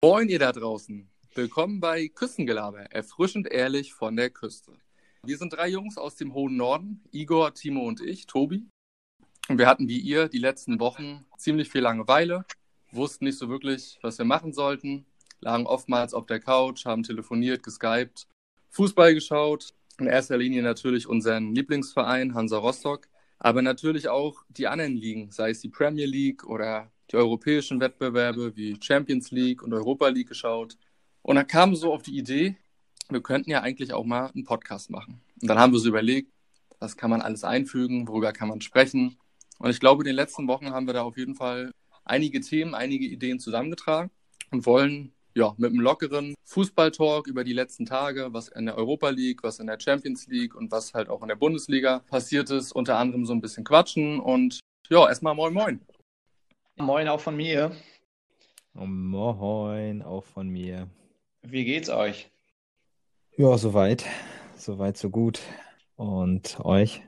Moin ihr da draußen. Willkommen bei Küstengelaber, erfrischend ehrlich von der Küste. Wir sind drei Jungs aus dem hohen Norden, Igor, Timo und ich, Tobi. Und wir hatten wie ihr die letzten Wochen ziemlich viel Langeweile, wussten nicht so wirklich, was wir machen sollten, lagen oftmals auf der Couch, haben telefoniert, geskypt, Fußball geschaut. In erster Linie natürlich unseren Lieblingsverein Hansa Rostock, aber natürlich auch die anderen Ligen, sei es die Premier League oder die europäischen Wettbewerbe wie Champions League und Europa League geschaut. Und dann kam so auf die Idee, wir könnten ja eigentlich auch mal einen Podcast machen. Und dann haben wir so überlegt, was kann man alles einfügen, worüber kann man sprechen. Und ich glaube, in den letzten Wochen haben wir da auf jeden Fall einige Themen, einige Ideen zusammengetragen und wollen ja mit einem lockeren Fußballtalk über die letzten Tage, was in der Europa League, was in der Champions League und was halt auch in der Bundesliga passiert ist, unter anderem so ein bisschen quatschen und ja, erstmal moin moin. Moin auch von mir. Moin auch von mir. Wie geht's euch? Ja, soweit. Soweit, so gut. Und euch?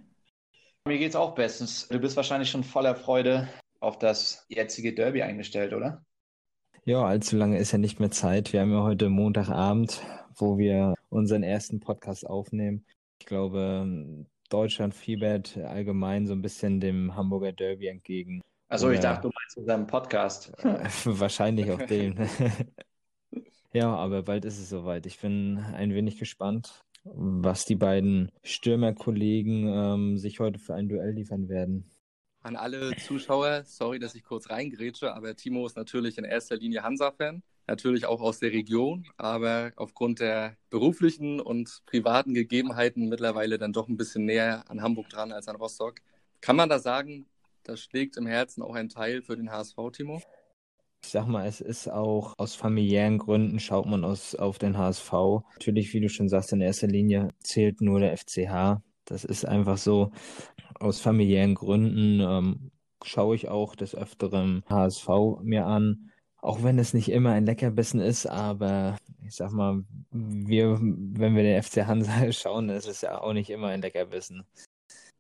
Mir geht's auch bestens. Du bist wahrscheinlich schon voller Freude auf das jetzige Derby eingestellt, oder? Ja, allzu lange ist ja nicht mehr Zeit. Wir haben ja heute Montagabend, wo wir unseren ersten Podcast aufnehmen. Ich glaube, Deutschland fiebert allgemein so ein bisschen dem Hamburger Derby entgegen. Also ich dachte, du meinst unseren Podcast. Wahrscheinlich auch den. ja, aber bald ist es soweit. Ich bin ein wenig gespannt, was die beiden Stürmerkollegen ähm, sich heute für ein Duell liefern werden. An alle Zuschauer, sorry, dass ich kurz reingrätsche, aber Timo ist natürlich in erster Linie Hansa-Fan, natürlich auch aus der Region, aber aufgrund der beruflichen und privaten Gegebenheiten mittlerweile dann doch ein bisschen näher an Hamburg dran als an Rostock. Kann man da sagen, da schlägt im Herzen auch ein Teil für den HSV, Timo? Ich sag mal, es ist auch aus familiären Gründen schaut man aus, auf den HSV. Natürlich, wie du schon sagst, in erster Linie zählt nur der FCH. Das ist einfach so. Aus familiären Gründen ähm, schaue ich auch des Öfteren HSV mir an. Auch wenn es nicht immer ein Leckerbissen ist, aber ich sag mal, wir, wenn wir den FC Hansa schauen, ist es ja auch nicht immer ein Leckerbissen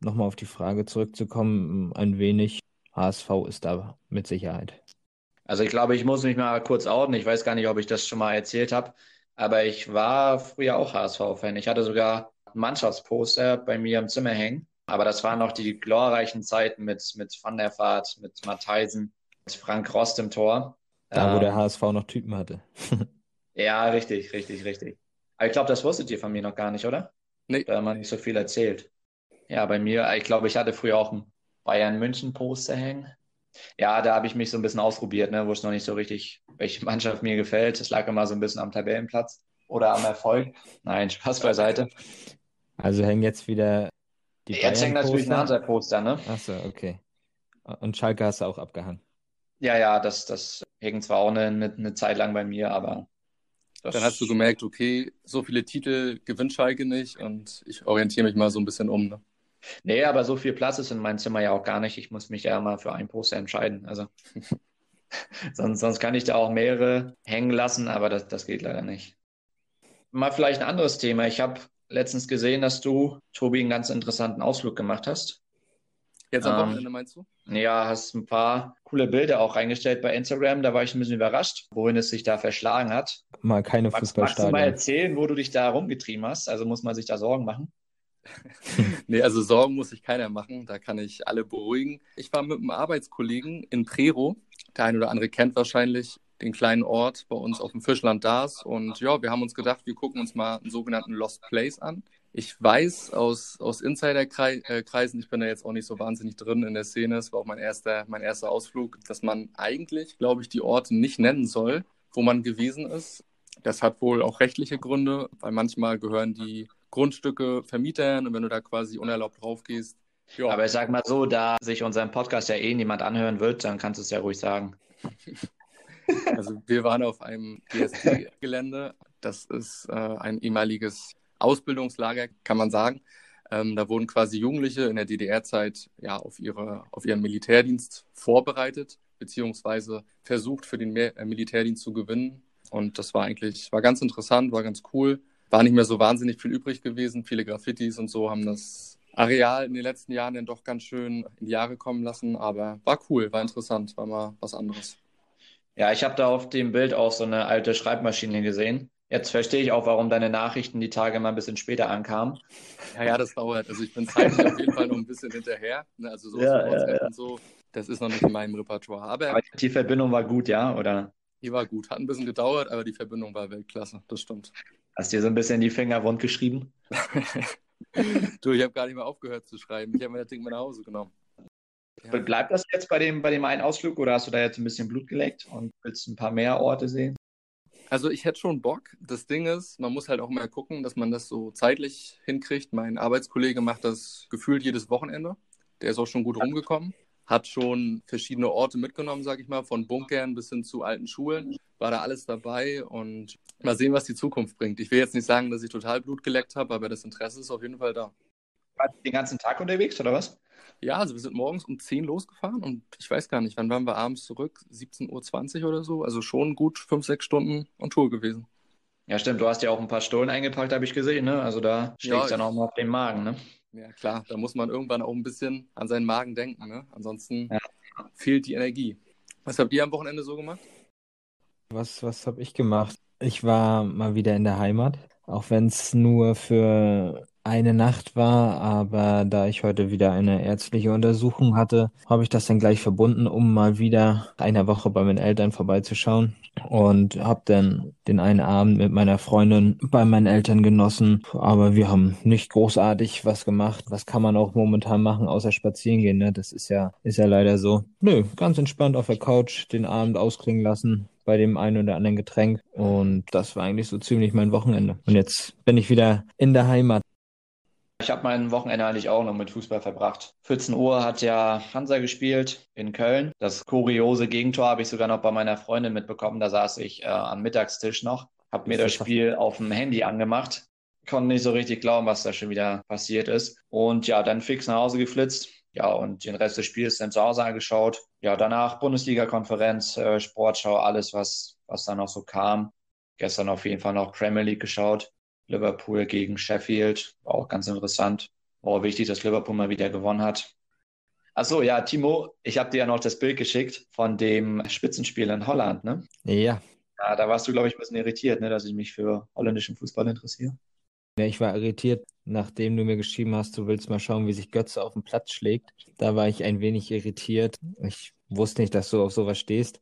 nochmal auf die Frage zurückzukommen, ein wenig HSV ist da mit Sicherheit. Also ich glaube, ich muss mich mal kurz outen. Ich weiß gar nicht, ob ich das schon mal erzählt habe, aber ich war früher auch HSV-Fan. Ich hatte sogar Mannschaftsposter bei mir im Zimmer hängen. Aber das waren noch die glorreichen Zeiten mit, mit Van der Vaart, mit Mattheisen, mit Frank Rost im Tor. Da, wo ähm, der HSV noch Typen hatte. ja, richtig, richtig, richtig. Aber ich glaube, das wusstet ihr von mir noch gar nicht, oder? Nee. Da haben wir nicht so viel erzählt. Ja, bei mir, ich glaube, ich hatte früher auch ein Bayern München Poster hängen. Ja, da habe ich mich so ein bisschen ausprobiert, ne, wusste noch nicht so richtig, welche Mannschaft mir gefällt. Es lag immer so ein bisschen am Tabellenplatz oder am Erfolg. Nein, Spaß beiseite. Also hängen jetzt wieder die Jetzt Bayern hängt natürlich ein Hansa-Poster, ne? Achso, okay. Und Schalke hast du auch abgehangen. Ja, ja, das, das hängt zwar auch eine, eine Zeit lang bei mir, aber. Dann hast du gemerkt, okay, so viele Titel gewinnt Schalke nicht und ich orientiere mich mal so ein bisschen um. Ne? Nee, aber so viel Platz ist in meinem Zimmer ja auch gar nicht. Ich muss mich ja mal für ein Poster entscheiden. Also sonst, sonst kann ich da auch mehrere hängen lassen, aber das, das geht leider nicht. Mal vielleicht ein anderes Thema. Ich habe letztens gesehen, dass du, Tobi, einen ganz interessanten Ausflug gemacht hast. Jetzt am ähm, Wochenende meinst du? Ja, hast ein paar coole Bilder auch reingestellt bei Instagram. Da war ich ein bisschen überrascht, wohin es sich da verschlagen hat. Mal keine Fußballstadien. Magst du mal erzählen, wo du dich da rumgetrieben hast? Also muss man sich da Sorgen machen? nee, also Sorgen muss sich keiner machen. Da kann ich alle beruhigen. Ich war mit einem Arbeitskollegen in Prero. Der eine oder andere kennt wahrscheinlich den kleinen Ort bei uns auf dem Fischland Dars. Und ja, wir haben uns gedacht, wir gucken uns mal einen sogenannten Lost Place an. Ich weiß aus, aus Insider-Kreisen, ich bin da jetzt auch nicht so wahnsinnig drin in der Szene, es war auch mein erster, mein erster Ausflug, dass man eigentlich, glaube ich, die Orte nicht nennen soll, wo man gewesen ist. Das hat wohl auch rechtliche Gründe, weil manchmal gehören die Grundstücke Vermietern und wenn du da quasi unerlaubt drauf gehst. Ja. Aber ich sag mal so, da sich unseren Podcast ja eh niemand anhören wird, dann kannst du es ja ruhig sagen. Also wir waren auf einem GSD-Gelände. Das ist äh, ein ehemaliges Ausbildungslager, kann man sagen. Ähm, da wurden quasi Jugendliche in der DDR-Zeit ja auf, ihre, auf ihren Militärdienst vorbereitet, beziehungsweise versucht, für den äh, Militärdienst zu gewinnen. Und das war eigentlich, war ganz interessant, war ganz cool war nicht mehr so wahnsinnig viel übrig gewesen. Viele Graffitis und so haben das Areal in den letzten Jahren dann doch ganz schön in die Jahre kommen lassen. Aber war cool, war interessant, war mal was anderes. Ja, ich habe da auf dem Bild auch so eine alte Schreibmaschine gesehen. Jetzt verstehe ich auch, warum deine Nachrichten die Tage mal ein bisschen später ankamen. Ja, ja, das dauert. Also ich bin zeitlich auf jeden Fall noch ein bisschen hinterher. Ne? Also so ja, ja, ja. und so, das ist noch nicht in meinem Repertoire. Aber, aber, die Verbindung war gut, ja, oder? Die war gut. Hat ein bisschen gedauert, aber die Verbindung war Weltklasse. Das stimmt. Hast dir so ein bisschen die Finger wund geschrieben? du, ich habe gar nicht mehr aufgehört zu schreiben. Ich habe mir das Ding mal nach Hause genommen. Ja. Bleibt das jetzt bei dem, bei dem einen Ausflug oder hast du da jetzt ein bisschen Blut geleckt und willst ein paar mehr Orte sehen? Also ich hätte schon Bock. Das Ding ist, man muss halt auch mal gucken, dass man das so zeitlich hinkriegt. Mein Arbeitskollege macht das gefühlt jedes Wochenende. Der ist auch schon gut rumgekommen. Hat schon verschiedene Orte mitgenommen, sag ich mal, von Bunkern bis hin zu alten Schulen. War da alles dabei und mal sehen, was die Zukunft bringt. Ich will jetzt nicht sagen, dass ich total Blut geleckt habe, aber das Interesse ist auf jeden Fall da. War den ganzen Tag unterwegs oder was? Ja, also wir sind morgens um 10 losgefahren und ich weiß gar nicht, wann waren wir abends zurück? 17.20 Uhr oder so. Also schon gut fünf, sechs Stunden on Tour gewesen. Ja, stimmt. Du hast ja auch ein paar Stollen eingepackt, habe ich gesehen. Ne? Also da schlägt es ja, dann auch mal auf den Magen. Ne? Ja, klar. Da muss man irgendwann auch ein bisschen an seinen Magen denken. Ne? Ansonsten ja. fehlt die Energie. Was habt ihr am Wochenende so gemacht? Was, was habe ich gemacht? Ich war mal wieder in der Heimat, auch wenn es nur für eine Nacht war, aber da ich heute wieder eine ärztliche Untersuchung hatte, habe ich das dann gleich verbunden, um mal wieder eine Woche bei meinen Eltern vorbeizuschauen und habe dann den einen Abend mit meiner Freundin bei meinen Eltern genossen, aber wir haben nicht großartig was gemacht. Was kann man auch momentan machen, außer spazieren gehen, ne? Das ist ja ist ja leider so. Nö, ganz entspannt auf der Couch den Abend ausklingen lassen, bei dem einen oder anderen Getränk. Und das war eigentlich so ziemlich mein Wochenende. Und jetzt bin ich wieder in der Heimat. Ich habe mein Wochenende eigentlich auch noch mit Fußball verbracht. 14 Uhr hat ja Hansa gespielt in Köln. Das kuriose Gegentor habe ich sogar noch bei meiner Freundin mitbekommen. Da saß ich äh, am Mittagstisch noch, habe mir das Spiel auf dem Handy angemacht. Konnte nicht so richtig glauben, was da schon wieder passiert ist. Und ja, dann fix nach Hause geflitzt. Ja, und den Rest des Spiels dann zu Hause angeschaut. Ja, danach Bundesliga-Konferenz, äh, Sportschau, alles, was, was da noch so kam. Gestern auf jeden Fall noch Premier League geschaut. Liverpool gegen Sheffield, war auch ganz interessant. War auch wichtig, dass Liverpool mal wieder gewonnen hat. Achso, ja, Timo, ich habe dir ja noch das Bild geschickt von dem Spitzenspiel in Holland, ne? Ja. Ja, da warst du, glaube ich, ein bisschen irritiert, ne, dass ich mich für holländischen Fußball interessiere. Ja, ich war irritiert, nachdem du mir geschrieben hast, du willst mal schauen, wie sich Götze auf dem Platz schlägt. Da war ich ein wenig irritiert. Ich wusste nicht, dass du auf sowas stehst.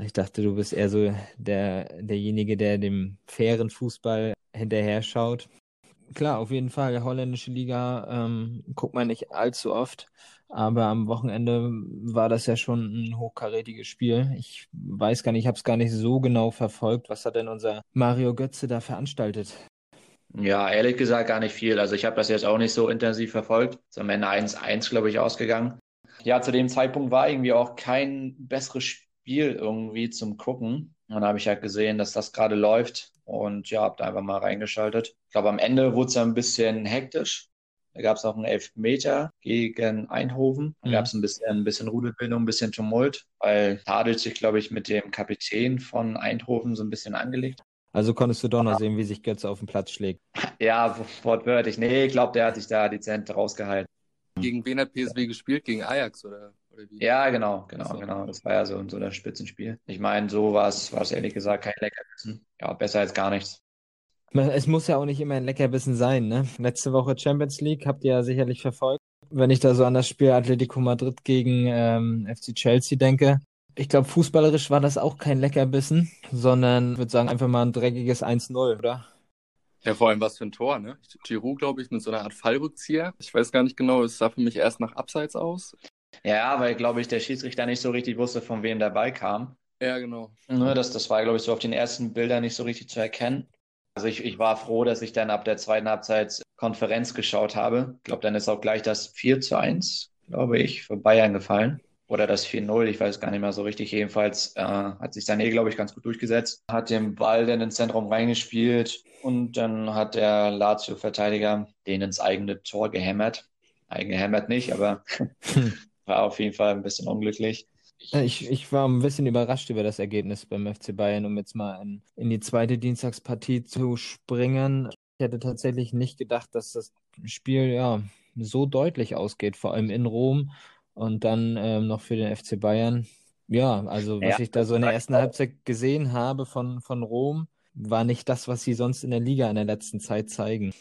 Ich dachte, du bist eher so der, derjenige, der dem fairen Fußball hinterher schaut. Klar, auf jeden Fall, holländische Liga ähm, guckt man nicht allzu oft, aber am Wochenende war das ja schon ein hochkarätiges Spiel. Ich weiß gar nicht, ich habe es gar nicht so genau verfolgt. Was hat denn unser Mario Götze da veranstaltet? Ja, ehrlich gesagt gar nicht viel. Also ich habe das jetzt auch nicht so intensiv verfolgt. Ist am Ende 1-1, glaube ich, ausgegangen. Ja, zu dem Zeitpunkt war irgendwie auch kein besseres Spiel irgendwie zum Gucken. Und dann habe ich halt gesehen, dass das gerade läuft und ja, habe da einfach mal reingeschaltet. Ich glaube, am Ende wurde es ja ein bisschen hektisch. Da gab es auch einen Elfmeter gegen Eindhoven. Da mhm. gab es ein bisschen, ein bisschen Rudelbildung, ein bisschen Tumult, weil Tadel sich, glaube ich, mit dem Kapitän von Eindhoven so ein bisschen angelegt. Also konntest du doch noch sehen, wie sich Götze auf dem Platz schlägt. Ja, wortwörtlich. Nee, ich glaube, der hat sich da dezent rausgehalten. Gegen wen hat PSW gespielt? Gegen Ajax, oder? Oder wie? Ja, genau, genau, so. genau. Das war ja so, so das Spitzenspiel. Ich meine, so war es ehrlich gesagt kein Leckerbissen. Ja, besser als gar nichts. Es muss ja auch nicht immer ein Leckerbissen sein, ne? Letzte Woche Champions League habt ihr ja sicherlich verfolgt. Wenn ich da so an das Spiel Atletico Madrid gegen ähm, FC Chelsea denke, ich glaube, fußballerisch war das auch kein Leckerbissen, sondern ich würde sagen, einfach mal ein dreckiges 1-0, oder? Ja, vor allem was für ein Tor, ne? Giroud, glaube ich, mit so einer Art Fallrückzieher. Ich weiß gar nicht genau, es sah für mich erst nach Abseits aus. Ja, weil, glaube ich, der Schiedsrichter nicht so richtig wusste, von wem der Ball kam. Ja, genau. Ne, das, das war, glaube ich, so auf den ersten Bildern nicht so richtig zu erkennen. Also ich, ich war froh, dass ich dann ab der zweiten Halbzeit Konferenz geschaut habe. Ich glaube, dann ist auch gleich das 4 zu 1, glaube ich, für Bayern gefallen. Oder das 4-0, ich weiß gar nicht mehr so richtig. Jedenfalls äh, hat sich Sané, glaube ich, ganz gut durchgesetzt. Hat den Ball dann ins Zentrum reingespielt und dann hat der Lazio-Verteidiger den ins eigene Tor gehämmert. Eingehämmert nicht, aber war auf jeden Fall ein bisschen unglücklich. Ich, ich war ein bisschen überrascht über das Ergebnis beim FC Bayern, um jetzt mal in, in die zweite Dienstagspartie zu springen. Ich hätte tatsächlich nicht gedacht, dass das Spiel ja so deutlich ausgeht, vor allem in Rom und dann ähm, noch für den FC Bayern. Ja, also was ja, ich da so in der ersten Halbzeit gesehen habe von, von Rom, war nicht das, was sie sonst in der Liga in der letzten Zeit zeigen.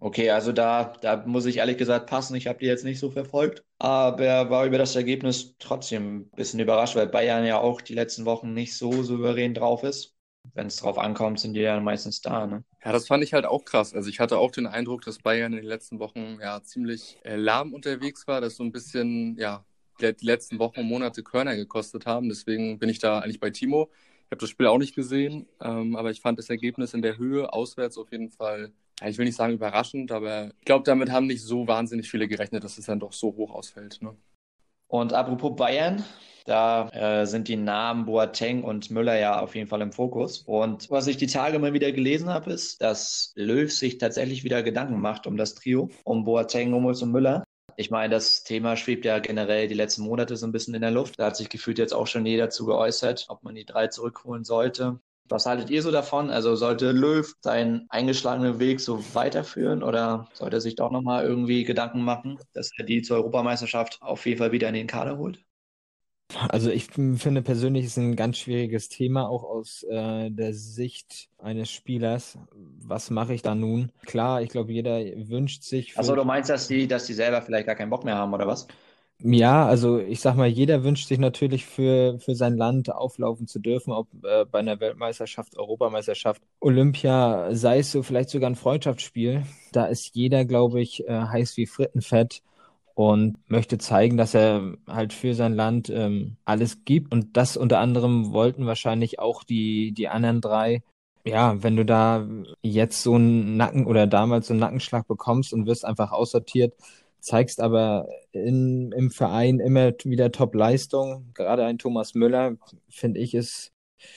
Okay, also da, da muss ich ehrlich gesagt passen. Ich habe die jetzt nicht so verfolgt, aber war über das Ergebnis trotzdem ein bisschen überrascht, weil Bayern ja auch die letzten Wochen nicht so souverän drauf ist. Wenn es drauf ankommt, sind die ja meistens da. Ne? Ja, das fand ich halt auch krass. Also ich hatte auch den Eindruck, dass Bayern in den letzten Wochen ja ziemlich äh, lahm unterwegs war, dass so ein bisschen ja die letzten Wochen und Monate Körner gekostet haben. Deswegen bin ich da eigentlich bei Timo. Ich habe das Spiel auch nicht gesehen, ähm, aber ich fand das Ergebnis in der Höhe auswärts auf jeden Fall ich will nicht sagen überraschend, aber ich glaube, damit haben nicht so wahnsinnig viele gerechnet, dass es dann doch so hoch ausfällt. Ne? Und apropos Bayern, da äh, sind die Namen Boateng und Müller ja auf jeden Fall im Fokus. Und was ich die Tage mal wieder gelesen habe, ist, dass Löw sich tatsächlich wieder Gedanken macht um das Trio, um Boateng, Hummels und Müller. Ich meine, das Thema schwebt ja generell die letzten Monate so ein bisschen in der Luft. Da hat sich gefühlt jetzt auch schon jeder dazu geäußert, ob man die drei zurückholen sollte. Was haltet ihr so davon? Also sollte Löw seinen eingeschlagenen Weg so weiterführen oder sollte er sich doch nochmal irgendwie Gedanken machen, dass er die zur Europameisterschaft auf jeden Fall wieder in den Kader holt? Also ich finde persönlich ist ein ganz schwieriges Thema, auch aus äh, der Sicht eines Spielers. Was mache ich da nun? Klar, ich glaube, jeder wünscht sich. Achso, du meinst, dass die, dass die selber vielleicht gar keinen Bock mehr haben, oder was? Ja, also ich sag mal, jeder wünscht sich natürlich für, für sein Land auflaufen zu dürfen, ob äh, bei einer Weltmeisterschaft, Europameisterschaft, Olympia, sei es so vielleicht sogar ein Freundschaftsspiel. Da ist jeder, glaube ich, äh, heiß wie Frittenfett und möchte zeigen, dass er halt für sein Land ähm, alles gibt. Und das unter anderem wollten wahrscheinlich auch die, die anderen drei. Ja, wenn du da jetzt so einen Nacken oder damals so einen Nackenschlag bekommst und wirst einfach aussortiert, zeigst aber in, im Verein immer wieder Top-Leistung. Gerade ein Thomas Müller, finde ich, ist.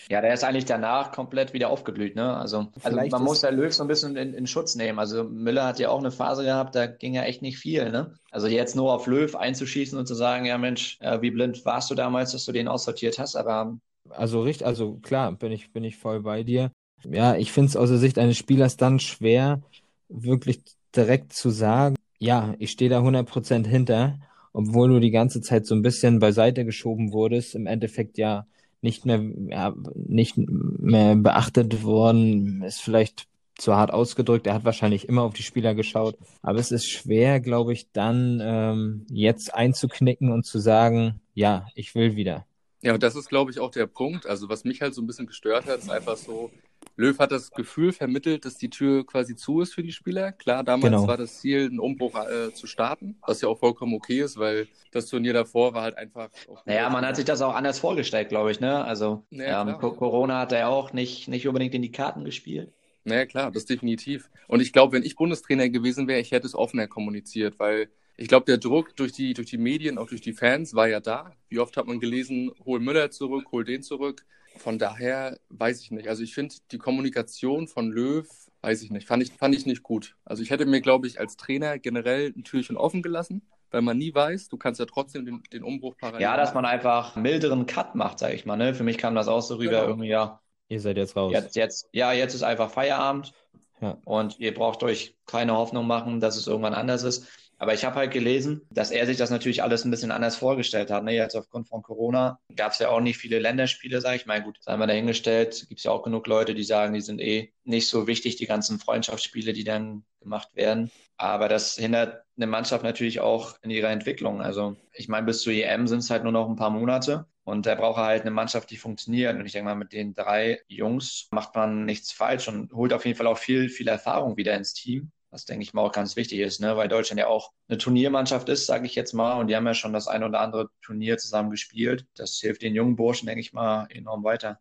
Ja, der ist eigentlich danach komplett wieder aufgeblüht, ne? Also, also man muss der Löw so ein bisschen in, in, Schutz nehmen. Also Müller hat ja auch eine Phase gehabt, da ging ja echt nicht viel, ne? Also jetzt nur auf Löw einzuschießen und zu sagen, ja Mensch, äh, wie blind warst du damals, dass du den aussortiert hast, aber. Also richtig, also klar, bin ich, bin ich voll bei dir. Ja, ich finde es aus der Sicht eines Spielers dann schwer, wirklich direkt zu sagen, ja, ich stehe da 100% hinter, obwohl du die ganze Zeit so ein bisschen beiseite geschoben wurdest, im Endeffekt ja nicht mehr, ja, nicht mehr beachtet worden, ist vielleicht zu hart ausgedrückt. Er hat wahrscheinlich immer auf die Spieler geschaut. Aber es ist schwer, glaube ich, dann ähm, jetzt einzuknicken und zu sagen, ja, ich will wieder. Ja, das ist, glaube ich, auch der Punkt. Also, was mich halt so ein bisschen gestört hat, ist einfach so, Löw hat das Gefühl vermittelt, dass die Tür quasi zu ist für die Spieler. Klar, damals genau. war das Ziel, einen Umbruch äh, zu starten, was ja auch vollkommen okay ist, weil das Turnier davor war halt einfach. Naja, man hat sich das auch anders vorgestellt, glaube ich, ne? Also naja, ähm, Corona hat er auch nicht, nicht unbedingt in die Karten gespielt. Naja, klar, das definitiv. Und ich glaube, wenn ich Bundestrainer gewesen wäre, ich hätte es offener kommuniziert, weil ich glaube, der Druck durch die, durch die Medien, auch durch die Fans war ja da. Wie oft hat man gelesen, hol Müller zurück, hol den zurück. Von daher weiß ich nicht. Also ich finde die Kommunikation von Löw, weiß ich nicht, fand ich, fand ich nicht gut. Also ich hätte mir, glaube ich, als Trainer generell ein Türchen offen gelassen, weil man nie weiß, du kannst ja trotzdem den, den Umbruch parallel. Ja, dass man einfach milderen Cut macht, sage ich mal. Ne? Für mich kam das auch so rüber, genau. irgendwie, ja. Ihr seid jetzt raus. Jetzt, jetzt, ja, jetzt ist einfach Feierabend. Ja. Und ihr braucht euch keine Hoffnung machen, dass es irgendwann anders ist. Aber ich habe halt gelesen, dass er sich das natürlich alles ein bisschen anders vorgestellt hat. Ne? Jetzt aufgrund von Corona gab es ja auch nicht viele Länderspiele, sage ich mal. Gut, sei mal dahingestellt, gibt es ja auch genug Leute, die sagen, die sind eh nicht so wichtig, die ganzen Freundschaftsspiele, die dann gemacht werden. Aber das hindert eine Mannschaft natürlich auch in ihrer Entwicklung. Also ich meine, bis zur EM sind es halt nur noch ein paar Monate. Und da braucht er halt eine Mannschaft, die funktioniert. Und ich denke mal, mit den drei Jungs macht man nichts falsch und holt auf jeden Fall auch viel, viel Erfahrung wieder ins Team was denke ich mal auch ganz wichtig ist, ne? weil Deutschland ja auch eine Turniermannschaft ist, sage ich jetzt mal, und die haben ja schon das ein oder andere Turnier zusammen gespielt. Das hilft den jungen Burschen, denke ich mal, enorm weiter.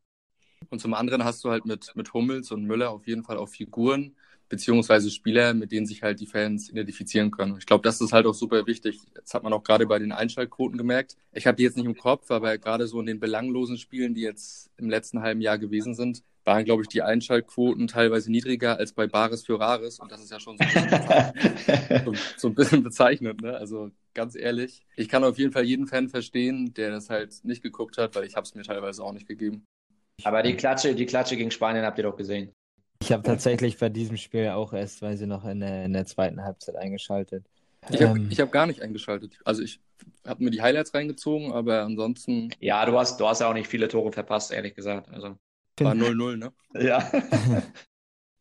Und zum anderen hast du halt mit, mit Hummels und Müller auf jeden Fall auch Figuren, beziehungsweise Spieler, mit denen sich halt die Fans identifizieren können. Ich glaube, das ist halt auch super wichtig. Das hat man auch gerade bei den Einschaltquoten gemerkt. Ich habe die jetzt nicht im Kopf, aber gerade so in den belanglosen Spielen, die jetzt im letzten halben Jahr gewesen sind, waren, glaube ich, die Einschaltquoten teilweise niedriger als bei Bares für Rares. Und das ist ja schon so ein bisschen, so, so ein bisschen bezeichnend. Ne? Also ganz ehrlich, ich kann auf jeden Fall jeden Fan verstehen, der das halt nicht geguckt hat, weil ich habe es mir teilweise auch nicht gegeben. Aber die Klatsche, die Klatsche gegen Spanien habt ihr doch gesehen. Ich habe tatsächlich bei diesem Spiel auch erst, weil sie noch in der, in der zweiten Halbzeit eingeschaltet. Ich habe ähm, hab gar nicht eingeschaltet. Also ich habe mir die Highlights reingezogen, aber ansonsten. Ja, du hast, du hast ja auch nicht viele Tore verpasst, ehrlich gesagt. Also. War 0-0, ne? Ja.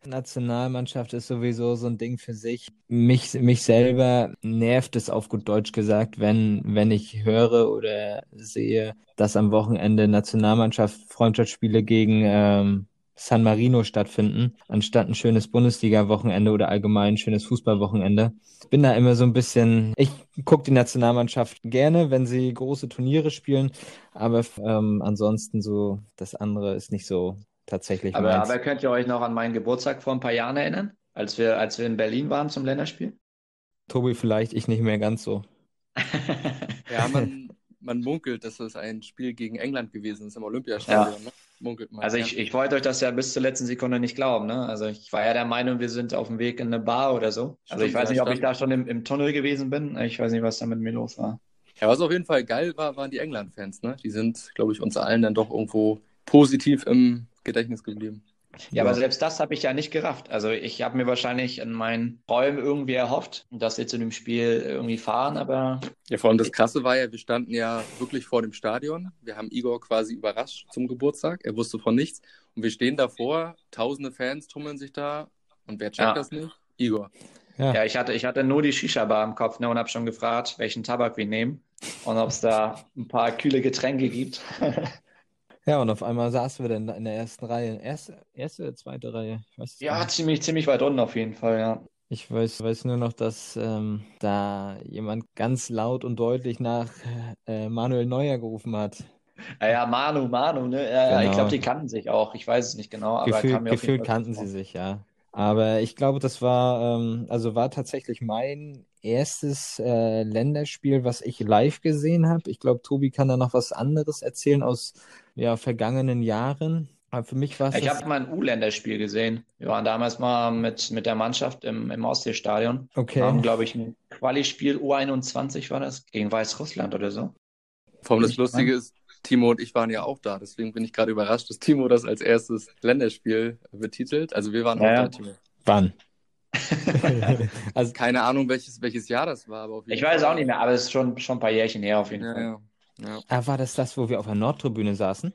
Nationalmannschaft ist sowieso so ein Ding für sich. Mich, mich selber nervt es auf gut Deutsch gesagt, wenn, wenn ich höre oder sehe, dass am Wochenende Nationalmannschaft Freundschaftsspiele gegen ähm, San Marino stattfinden, anstatt ein schönes Bundesliga-Wochenende oder allgemein ein schönes Fußballwochenende. Ich bin da immer so ein bisschen, ich gucke die Nationalmannschaft gerne, wenn sie große Turniere spielen, aber ähm, ansonsten so, das andere ist nicht so tatsächlich aber, meins. Aber könnt ihr euch noch an meinen Geburtstag vor ein paar Jahren erinnern, als wir, als wir in Berlin waren zum Länderspiel? Tobi vielleicht, ich nicht mehr ganz so. ja, man, man munkelt, dass es ein Spiel gegen England gewesen ist im Olympiastadion. Ja. Ne? Munkelt man. Also ich, ich wollte euch das ja bis zur letzten Sekunde nicht glauben. Ne? Also ich war ja der Meinung, wir sind auf dem Weg in eine Bar oder so. Also ich weiß nicht, ob ich da schon im, im Tunnel gewesen bin. Ich weiß nicht, was da mit mir los war. Ja, was auf jeden Fall geil war, waren die England-Fans. Ne? Die sind, glaube ich, uns allen dann doch irgendwo positiv im Gedächtnis geblieben. Ja, aber selbst das habe ich ja nicht gerafft. Also ich habe mir wahrscheinlich in meinen Träumen irgendwie erhofft, dass wir zu dem Spiel irgendwie fahren, aber. Ja, vor allem das Krasse war ja, wir standen ja wirklich vor dem Stadion. Wir haben Igor quasi überrascht zum Geburtstag. Er wusste von nichts. Und wir stehen davor, tausende Fans tummeln sich da. Und wer checkt ja. das nicht? Igor. Ja. ja, ich, hatte, ich hatte nur die Shisha-Bar im Kopf ne, und habe schon gefragt, welchen Tabak wir nehmen und ob es da ein paar kühle Getränke gibt. Ja, und auf einmal saßen wir dann in der ersten Reihe. Erste, erste oder zweite Reihe? Ich weiß ja, nicht. ziemlich, ziemlich weit unten auf jeden Fall, ja. Ich weiß, weiß nur noch, dass ähm, da jemand ganz laut und deutlich nach äh, Manuel Neuer gerufen hat. Ja, ja Manu, Manu, ne? Ja, genau. ich glaube, die kannten sich auch. Ich weiß es nicht genau, aber Gefühl, Gefühlt kannten sie sich, ja. Aber ich glaube, das war, ähm, also war tatsächlich mein erstes äh, Länderspiel, was ich live gesehen habe. Ich glaube, Tobi kann da noch was anderes erzählen aus ja, vergangenen Jahren. Aber für mich war es. Ich habe mal ein U-Länderspiel gesehen. Wir waren damals mal mit, mit der Mannschaft im, im Ostseestadion. Okay. Wir haben, glaube ich, ein Quali-Spiel U21 war das, gegen Weißrussland oder so. Vor allem das Lustige ist, Timo und ich waren ja auch da. Deswegen bin ich gerade überrascht, dass Timo das als erstes Länderspiel betitelt. Also wir waren ja, auch da, Timo. Wann? also keine Ahnung, welches, welches Jahr das war. Aber ich weiß auch nicht mehr, aber es ist schon, schon ein paar Jährchen her auf jeden ja, Fall. Ja. Ja. Ah, war das das, wo wir auf der Nordtribüne saßen?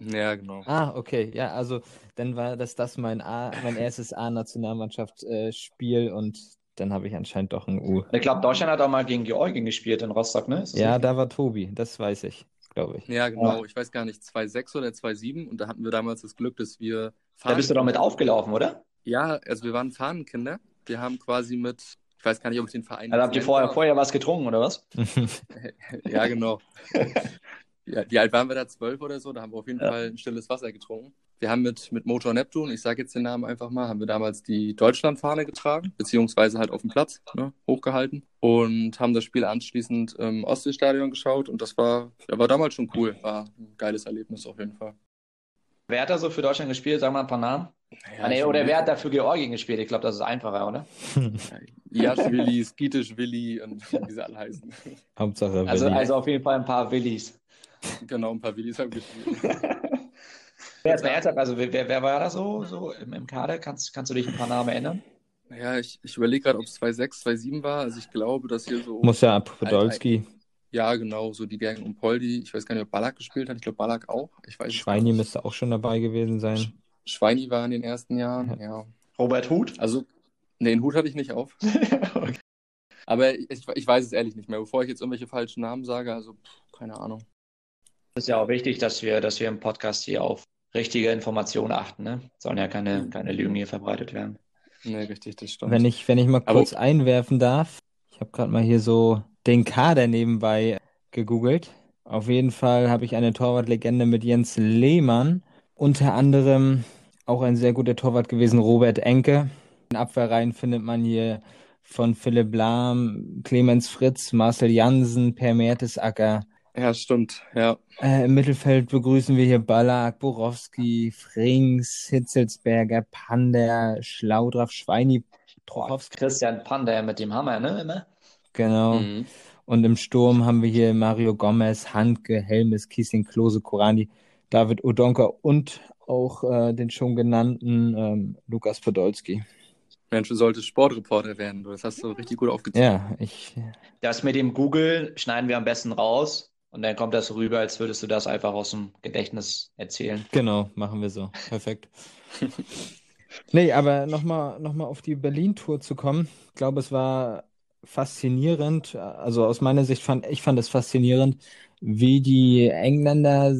Ja, genau. Ah, okay. Ja, also dann war das das mein, A, mein erstes A-Nationalmannschaft-Spiel und dann habe ich anscheinend doch ein U. Ich glaube, Deutschland hat auch mal gegen Georgien gespielt in Rostock, ne? Ja, da war Tobi, das weiß ich, glaube ich. Ja, genau. Ja. Ich weiß gar nicht, 2,6 oder 2,7 und da hatten wir damals das Glück, dass wir. Da bist du doch mit aufgelaufen, oder? Ja, also wir waren Fahnenkinder. Wir haben quasi mit ich weiß gar nicht, ob ich den Verein. Also habt ihr vorher, vorher was getrunken oder was? ja, genau. ja, wie alt waren wir da? Zwölf oder so? Da haben wir auf jeden ja. Fall ein stilles Wasser getrunken. Wir haben mit, mit Motor Neptun, ich sage jetzt den Namen einfach mal, haben wir damals die Deutschlandfahne getragen, beziehungsweise halt auf dem Platz ne, hochgehalten und haben das Spiel anschließend im Ostseestadion geschaut und das war, ja, war damals schon cool. War ein geiles Erlebnis auf jeden Fall. Wer hat da so für Deutschland gespielt? Sag mal ein paar Namen. Ja, nee, oder wer hat da für Georgien gespielt? Ich glaube, das ist einfacher, oder? Jaschwili, Skitisch Willi und wie sie alle heißen. Hauptsache also, Willi. Also auf jeden Fall ein paar Willis. Genau, ein paar Willis haben gespielt. wer, wer, also wer, wer war da so, so im, im Kader? Kannst, kannst du dich ein paar Namen erinnern? Ja, ich, ich überlege gerade, ob es 2,6, 2,7 war. Also ich glaube, dass hier so. Muss ja ab Podolski. Ja, genau, so die Gang um Poldi. Ich weiß gar nicht, ob Ballack gespielt hat. Ich glaube, Ballack auch. Ich weiß Schweini müsste auch schon dabei gewesen sein. Schweini war in den ersten Jahren, ja. ja. Robert Huth? Also, nee, den Hut hatte ich nicht auf. okay. Aber ich, ich weiß es ehrlich nicht mehr. Bevor ich jetzt irgendwelche falschen Namen sage, also pff, keine Ahnung. Es ist ja auch wichtig, dass wir, dass wir im Podcast hier auf richtige Informationen achten. Ne? Sollen ja keine, keine Lügen hier verbreitet werden. Nee, richtig, das stimmt. Wenn ich, wenn ich mal kurz Aber... einwerfen darf, ich habe gerade mal hier so den Kader nebenbei gegoogelt. Auf jeden Fall habe ich eine Torwartlegende mit Jens Lehmann. Unter anderem auch ein sehr guter Torwart gewesen, Robert Enke. In Abwehrreihen findet man hier von Philipp Lahm, Clemens Fritz, Marcel Jansen, Per Mertesacker. Ja, stimmt, ja. Äh, Im Mittelfeld begrüßen wir hier Ballack, Borowski, Frings, Hitzelsberger, Pander, Schlaudraff, Schweini, Trochowski. Christian Pander mit dem Hammer, ne? Immer? Genau. Mhm. Und im Sturm haben wir hier Mario Gomez, Handke, Helmes, Kissing, Klose, Korani, David Odonka und auch äh, den schon genannten ähm, Lukas Podolski. Mensch, du solltest Sportreporter werden. Das hast du richtig gut aufgezogen. Ja, ich. Das mit dem Google schneiden wir am besten raus. Und dann kommt das rüber, als würdest du das einfach aus dem Gedächtnis erzählen. Genau, machen wir so. Perfekt. nee, aber nochmal noch mal auf die Berlin-Tour zu kommen. Ich glaube, es war faszinierend. Also aus meiner Sicht fand ich fand es faszinierend, wie die Engländer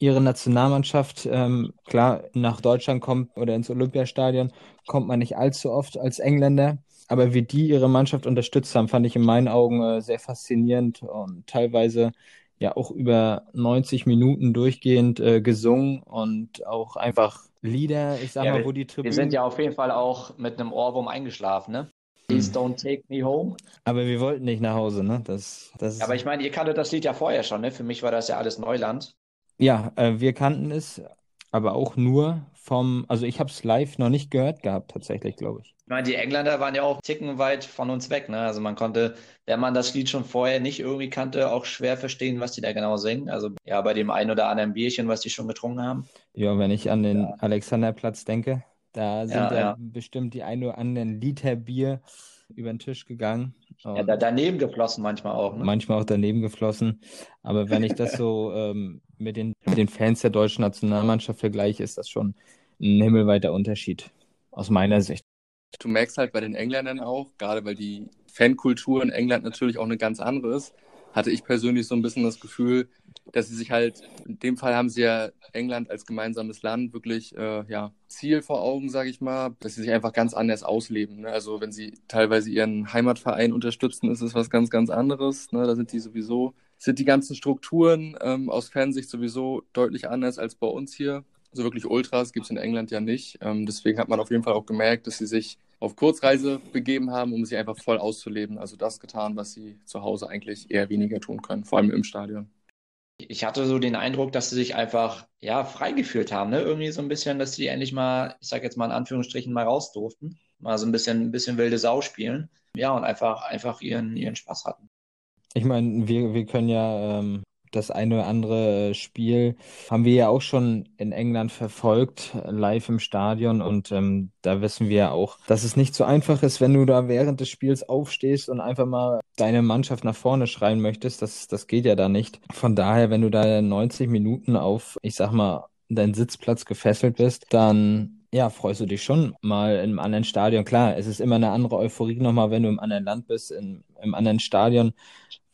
ihre Nationalmannschaft, ähm, klar, nach Deutschland kommt oder ins Olympiastadion, kommt man nicht allzu oft als Engländer. Aber wie die ihre Mannschaft unterstützt haben, fand ich in meinen Augen äh, sehr faszinierend und teilweise ja auch über 90 Minuten durchgehend äh, gesungen und auch einfach Lieder, ich sag ja, mal, wo die Tribünen. Wir sind ja auf jeden Fall auch mit einem Ohrwurm eingeschlafen, ne? Please hm. don't take me home. Aber wir wollten nicht nach Hause, ne? Das, das aber ich meine, ihr kanntet das Lied ja vorher schon, ne? Für mich war das ja alles Neuland. Ja, äh, wir kannten es, aber auch nur vom, also ich habe es live noch nicht gehört gehabt, tatsächlich, glaube ich. Ich meine, die Engländer waren ja auch ticken weit von uns weg. Ne? Also man konnte, wenn man das Lied schon vorher nicht irgendwie kannte, auch schwer verstehen, was die da genau singen. Also ja, bei dem einen oder anderen Bierchen, was die schon getrunken haben. Ja, wenn ich an den ja. Alexanderplatz denke, da sind ja, ja bestimmt die ein oder anderen Liter Bier über den Tisch gegangen. Ja, da daneben geflossen manchmal auch. Ne? Manchmal auch daneben geflossen. Aber wenn ich das so ähm, mit, den, mit den Fans der deutschen Nationalmannschaft vergleiche, ist das schon ein himmelweiter Unterschied aus meiner Sicht. Du merkst halt bei den Engländern auch, gerade weil die Fankultur in England natürlich auch eine ganz andere ist, hatte ich persönlich so ein bisschen das Gefühl, dass sie sich halt, in dem Fall haben sie ja England als gemeinsames Land wirklich äh, ja, Ziel vor Augen, sage ich mal, dass sie sich einfach ganz anders ausleben. Ne? Also wenn sie teilweise ihren Heimatverein unterstützen, ist es was ganz, ganz anderes. Ne? Da sind die sowieso, sind die ganzen Strukturen ähm, aus Fansicht sowieso deutlich anders als bei uns hier. Also wirklich Ultras gibt es in England ja nicht. Ähm, deswegen hat man auf jeden Fall auch gemerkt, dass sie sich auf Kurzreise begeben haben, um sie einfach voll auszuleben. Also das getan, was sie zu Hause eigentlich eher weniger tun können, vor allem im Stadion. Ich hatte so den Eindruck, dass sie sich einfach ja frei gefühlt haben, ne? Irgendwie so ein bisschen, dass sie endlich mal, ich sag jetzt mal in Anführungsstrichen, mal raus durften, mal so ein bisschen, ein bisschen wilde Sau spielen, ja und einfach, einfach ihren, ihren Spaß hatten. Ich meine, wir, wir können ja ähm, das eine oder andere Spiel haben wir ja auch schon in England verfolgt, live im Stadion. Und ähm, da wissen wir ja auch, dass es nicht so einfach ist, wenn du da während des Spiels aufstehst und einfach mal deine Mannschaft nach vorne schreien möchtest. Das, das geht ja da nicht. Von daher, wenn du da 90 Minuten auf, ich sag mal, deinen Sitzplatz gefesselt bist, dann ja, freust du dich schon mal einem anderen Stadion. Klar, es ist immer eine andere Euphorie nochmal, wenn du im anderen Land bist, in, im anderen Stadion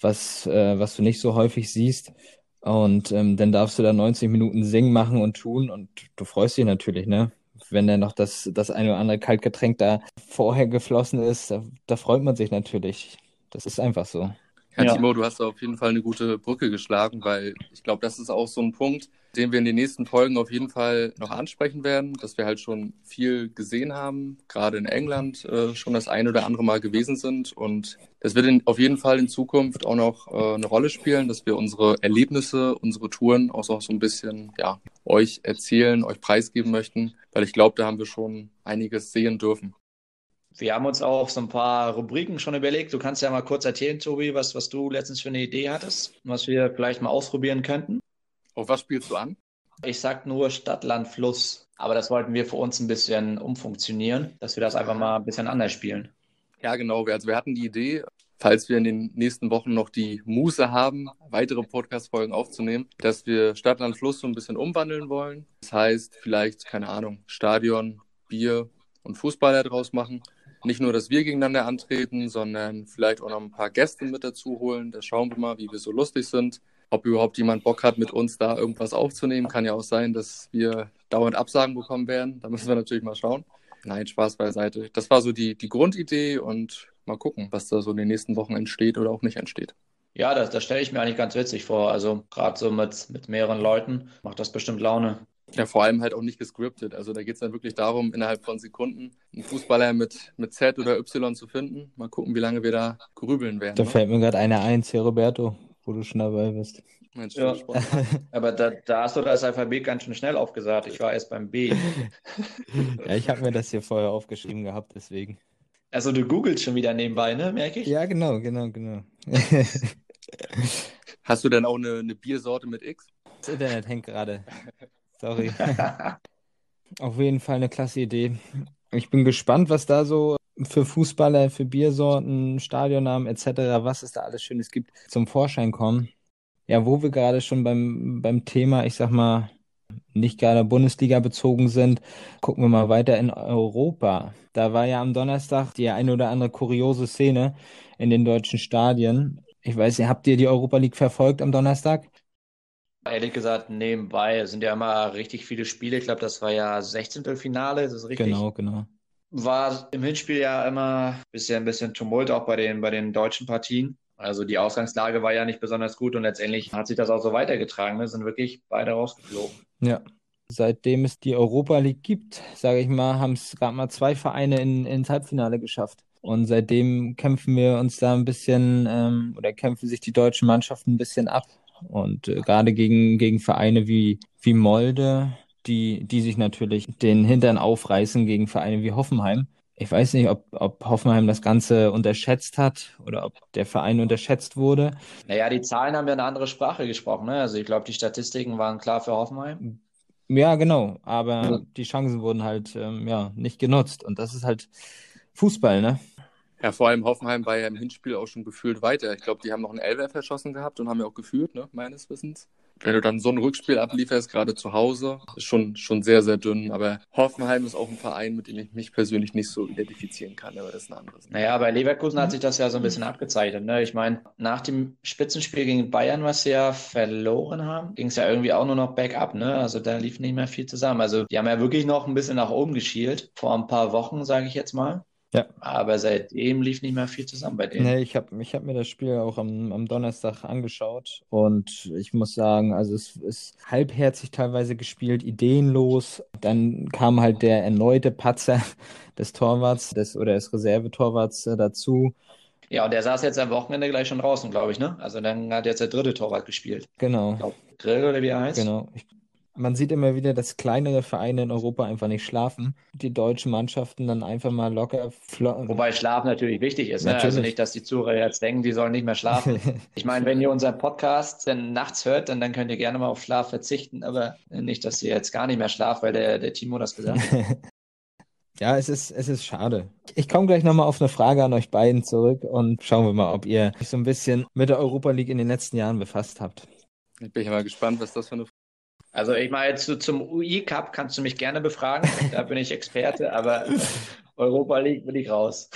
was, äh, was du nicht so häufig siehst. Und ähm, dann darfst du da 90 Minuten singen, machen und tun und du freust dich natürlich, ne? Wenn dann noch das, das eine oder andere Kaltgetränk da vorher geflossen ist, da, da freut man sich natürlich. Das ist einfach so. Ja, Timo, du hast auf jeden Fall eine gute Brücke geschlagen, weil ich glaube, das ist auch so ein Punkt, den wir in den nächsten Folgen auf jeden Fall noch ansprechen werden, dass wir halt schon viel gesehen haben, gerade in England äh, schon das ein oder andere Mal gewesen sind. Und das wird in, auf jeden Fall in Zukunft auch noch äh, eine Rolle spielen, dass wir unsere Erlebnisse, unsere Touren auch so, so ein bisschen ja, euch erzählen, euch preisgeben möchten, weil ich glaube, da haben wir schon einiges sehen dürfen. Wir haben uns auch so ein paar Rubriken schon überlegt. Du kannst ja mal kurz erzählen, Tobi, was, was du letztens für eine Idee hattest, was wir vielleicht mal ausprobieren könnten. Auf was spielst du an? Ich sag nur Stadt, Land, Fluss. Aber das wollten wir für uns ein bisschen umfunktionieren, dass wir das einfach mal ein bisschen anders spielen. Ja, genau. Also wir hatten die Idee, falls wir in den nächsten Wochen noch die Muße haben, weitere Podcast-Folgen aufzunehmen, dass wir Stadt, Land, Fluss so ein bisschen umwandeln wollen. Das heißt, vielleicht, keine Ahnung, Stadion, Bier und Fußballer draus machen nicht nur, dass wir gegeneinander antreten, sondern vielleicht auch noch ein paar Gäste mit dazu holen. Da schauen wir mal, wie wir so lustig sind. Ob überhaupt jemand Bock hat, mit uns da irgendwas aufzunehmen. Kann ja auch sein, dass wir dauernd Absagen bekommen werden. Da müssen wir natürlich mal schauen. Nein, Spaß beiseite. Das war so die, die Grundidee und mal gucken, was da so in den nächsten Wochen entsteht oder auch nicht entsteht. Ja, das, das stelle ich mir eigentlich ganz witzig vor. Also gerade so mit, mit mehreren Leuten macht das bestimmt Laune. Ja, vor allem halt auch nicht gescriptet. Also da geht es dann wirklich darum, innerhalb von Sekunden einen Fußballer mit, mit Z oder Y zu finden. Mal gucken, wie lange wir da grübeln werden. Da ne? fällt mir gerade einer ein, hier Roberto, wo du schon dabei bist. Mensch, ja. Aber da, da, hast du das Alphabet ganz schön schnell aufgesagt. Ich war erst beim B. ja, ich habe mir das hier vorher aufgeschrieben gehabt, deswegen. Also du googelst schon wieder nebenbei, ne? Merke ich? Ja, genau, genau, genau. Hast du denn auch eine, eine Biersorte mit X? Das Internet hängt gerade. Sorry. Auf jeden Fall eine klasse Idee. Ich bin gespannt, was da so für Fußballer, für Biersorten, Stadionnamen etc., was es da alles Schönes gibt, zum Vorschein kommen. Ja, wo wir gerade schon beim, beim Thema, ich sag mal, nicht gerade Bundesliga bezogen sind, gucken wir mal weiter in Europa. Da war ja am Donnerstag die eine oder andere kuriose Szene in den deutschen Stadien. Ich weiß nicht, habt ihr die Europa League verfolgt am Donnerstag? Ehrlich gesagt, nebenbei es sind ja immer richtig viele Spiele. Ich glaube, das war ja 16. Finale, ist das richtig? Genau, genau. War im Hinspiel ja immer ein bisschen, ein bisschen Tumult auch bei den, bei den deutschen Partien. Also die Ausgangslage war ja nicht besonders gut und letztendlich hat sich das auch so weitergetragen. Wir sind wirklich beide rausgeflogen. Ja. Seitdem es die Europa League gibt, sage ich mal, haben es gerade mal zwei Vereine in, ins Halbfinale geschafft. Und seitdem kämpfen wir uns da ein bisschen ähm, oder kämpfen sich die deutschen Mannschaften ein bisschen ab. Und äh, gerade gegen, gegen Vereine wie, wie Molde, die, die sich natürlich den Hintern aufreißen gegen Vereine wie Hoffenheim. Ich weiß nicht, ob, ob Hoffenheim das Ganze unterschätzt hat oder ob der Verein unterschätzt wurde. Naja, die Zahlen haben ja eine andere Sprache gesprochen. Ne? Also ich glaube, die Statistiken waren klar für Hoffenheim. Ja, genau. Aber ja. die Chancen wurden halt ähm, ja, nicht genutzt. Und das ist halt Fußball, ne? Ja, vor allem Hoffenheim war ja im Hinspiel auch schon gefühlt weiter. Ich glaube, die haben noch einen Elfer verschossen gehabt und haben ja auch geführt, ne, meines Wissens. Wenn du dann so ein Rückspiel ablieferst, gerade zu Hause, ist schon, schon sehr, sehr dünn. Aber Hoffenheim ist auch ein Verein, mit dem ich mich persönlich nicht so identifizieren kann, aber das ist ein anderes. Naja, bei Leverkusen hat sich das ja so ein bisschen abgezeichnet. Ne? Ich meine, nach dem Spitzenspiel gegen Bayern, was sie ja verloren haben, ging es ja irgendwie auch nur noch bergab. Ne? Also da lief nicht mehr viel zusammen. Also die haben ja wirklich noch ein bisschen nach oben geschielt, vor ein paar Wochen, sage ich jetzt mal. Ja. Aber seitdem lief nicht mehr viel zusammen bei denen. Nee, ich habe ich hab mir das Spiel auch am, am Donnerstag angeschaut und ich muss sagen, also es ist halbherzig teilweise gespielt, ideenlos. Dann kam halt der erneute Patzer des Torwarts des, oder des Reservetorwarts äh, dazu. Ja, und der saß jetzt am Wochenende gleich schon draußen, glaube ich, ne? Also dann hat jetzt der dritte Torwart gespielt. Genau. Ich glaub, Grill oder wie er heißt. Genau. Ich man sieht immer wieder, dass kleinere Vereine in Europa einfach nicht schlafen. Die deutschen Mannschaften dann einfach mal locker flocken. Wobei Schlaf natürlich wichtig ist. Ne? Also nicht, dass die Zuhörer jetzt denken, die sollen nicht mehr schlafen. ich meine, wenn ihr unseren Podcast dann nachts hört, dann, dann könnt ihr gerne mal auf Schlaf verzichten, aber nicht, dass ihr jetzt gar nicht mehr schlaft, weil der, der Timo das gesagt hat. Ja, es ist, es ist schade. Ich komme gleich nochmal auf eine Frage an euch beiden zurück und schauen wir mal, ob ihr euch so ein bisschen mit der Europa League in den letzten Jahren befasst habt. Ich bin ja mal gespannt, was das für eine also ich meine, jetzt zum UI Cup kannst du mich gerne befragen, da bin ich Experte, aber Europa League bin ich raus.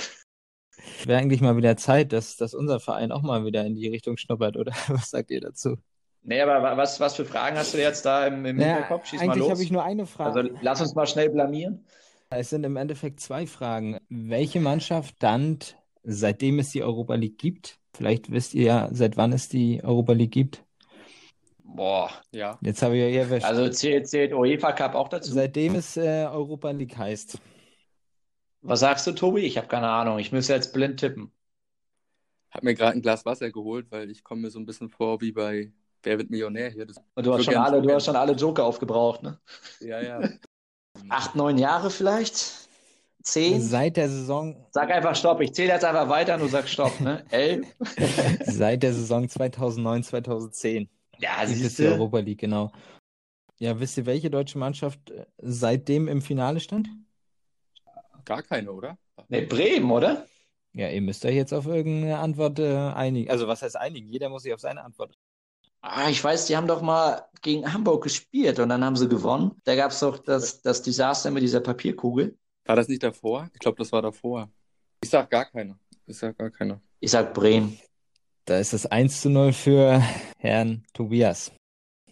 Wäre eigentlich mal wieder Zeit, dass, dass unser Verein auch mal wieder in die Richtung schnuppert, oder was sagt ihr dazu? Nee, aber was, was für Fragen hast du jetzt da im, im naja, Hinterkopf? Schieß eigentlich habe ich nur eine Frage. Also lass uns mal schnell blamieren. Es sind im Endeffekt zwei Fragen. Welche Mannschaft stand, seitdem es die Europa League gibt, vielleicht wisst ihr ja, seit wann es die Europa League gibt, Boah. Ja. Jetzt habe ich ja erwischt. Also zählt, zählt UEFA Cup auch dazu? Seitdem es äh, Europa League heißt. Was sagst du, Tobi? Ich habe keine Ahnung. Ich müsste jetzt blind tippen. Hab mir gerade ein Glas Wasser geholt, weil ich komme mir so ein bisschen vor wie bei Wer wird Millionär hier. Das Und du hast, schon alle, du hast schon alle Joker aufgebraucht, ne? Ja, ja. Acht, neun Jahre vielleicht? Zehn? Seit der Saison. Sag einfach Stopp. Ich zähle jetzt einfach weiter und du sagst Stopp, ne? Elf? Seit der Saison 2009, 2010. Ja, siehst ist die Europa League, genau. Ja, wisst ihr, welche deutsche Mannschaft äh, seitdem im Finale stand? Gar keine, oder? Ne, Bremen, oder? Ja, ihr müsst euch jetzt auf irgendeine Antwort äh, einigen. Also, was heißt einigen? Jeder muss sich auf seine Antwort. Ah, ich weiß, die haben doch mal gegen Hamburg gespielt und dann haben sie gewonnen. Da gab es doch das, das Desaster mit dieser Papierkugel. War das nicht davor? Ich glaube, das war davor. Ich sag gar keine. Ich sag gar keine. Ich sag Bremen. Da ist es 1 zu 0 für Herrn Tobias.